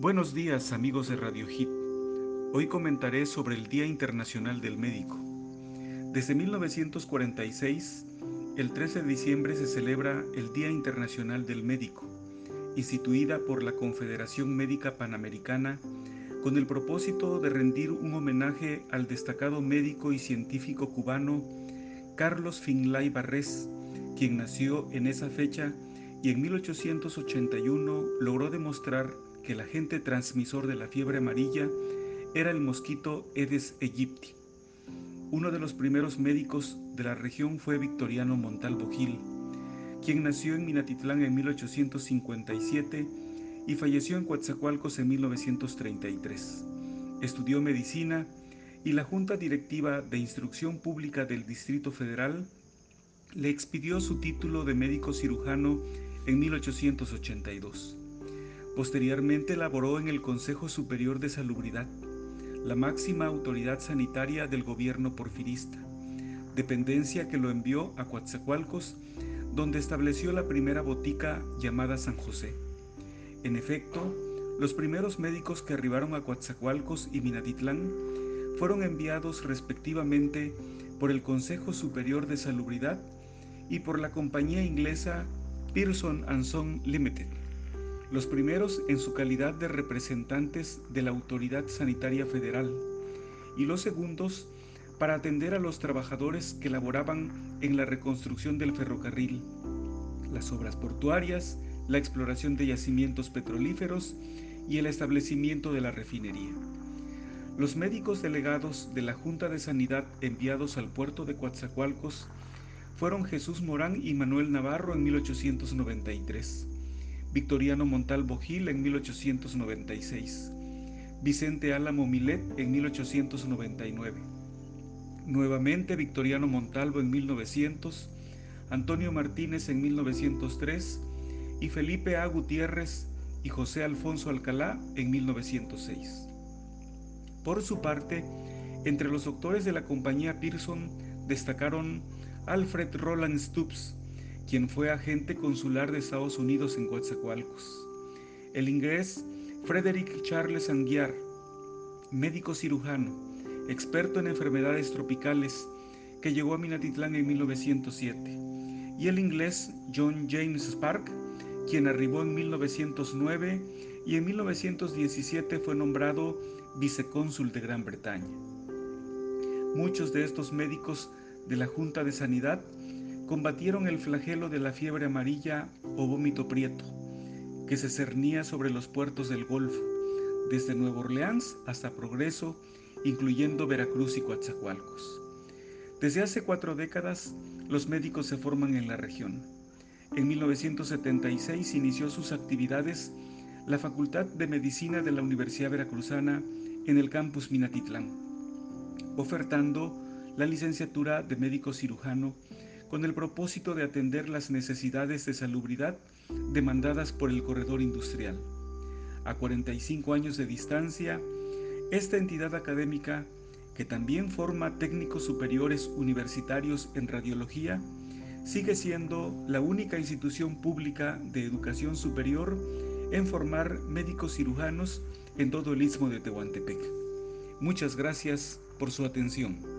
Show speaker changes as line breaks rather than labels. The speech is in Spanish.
Buenos días amigos de Radio Hit. Hoy comentaré sobre el Día Internacional del Médico. Desde 1946, el 13 de diciembre se celebra el Día Internacional del Médico, instituida por la Confederación Médica Panamericana con el propósito de rendir un homenaje al destacado médico y científico cubano Carlos Finlay Barrés, quien nació en esa fecha y en 1881 logró demostrar que el agente transmisor de la fiebre amarilla era el mosquito Aedes aegypti. Uno de los primeros médicos de la región fue Victoriano Montalvo Gil, quien nació en Minatitlán en 1857 y falleció en Coatzacoalcos en 1933. Estudió medicina y la Junta Directiva de Instrucción Pública del Distrito Federal le expidió su título de médico cirujano en 1882. Posteriormente laboró en el Consejo Superior de Salubridad, la máxima autoridad sanitaria del gobierno porfirista, dependencia que lo envió a Coatzacoalcos, donde estableció la primera botica llamada San José. En efecto, los primeros médicos que arribaron a Coatzacoalcos y Minatitlán fueron enviados respectivamente por el Consejo Superior de Salubridad y por la compañía inglesa Pearson Son Limited, los primeros en su calidad de representantes de la Autoridad Sanitaria Federal y los segundos para atender a los trabajadores que laboraban en la reconstrucción del ferrocarril, las obras portuarias, la exploración de yacimientos petrolíferos y el establecimiento de la refinería. Los médicos delegados de la Junta de Sanidad enviados al puerto de Coatzacoalcos fueron Jesús Morán y Manuel Navarro en 1893, Victoriano Montalvo Gil en 1896, Vicente Álamo Milet en 1899, nuevamente Victoriano Montalvo en 1900, Antonio Martínez en 1903 y Felipe A. Gutiérrez y José Alfonso Alcalá en 1906. Por su parte, entre los doctores de la compañía Pearson destacaron Alfred Roland Stubbs, quien fue agente consular de Estados Unidos en Coatzacoalcos. El inglés Frederick Charles Anguiar, médico cirujano, experto en enfermedades tropicales, que llegó a Minatitlán en 1907. Y el inglés John James Spark, quien arribó en 1909 y en 1917 fue nombrado vicecónsul de Gran Bretaña. Muchos de estos médicos de la Junta de Sanidad combatieron el flagelo de la fiebre amarilla o vómito prieto, que se cernía sobre los puertos del Golfo, desde Nueva Orleans hasta Progreso, incluyendo Veracruz y Coatzacoalcos. Desde hace cuatro décadas, los médicos se forman en la región. En 1976 inició sus actividades la Facultad de Medicina de la Universidad Veracruzana en el campus Minatitlán, ofertando la licenciatura de médico cirujano con el propósito de atender las necesidades de salubridad demandadas por el corredor industrial. A 45 años de distancia, esta entidad académica, que también forma técnicos superiores universitarios en radiología, sigue siendo la única institución pública de educación superior en formar médicos cirujanos en todo el istmo de Tehuantepec. Muchas gracias por su atención.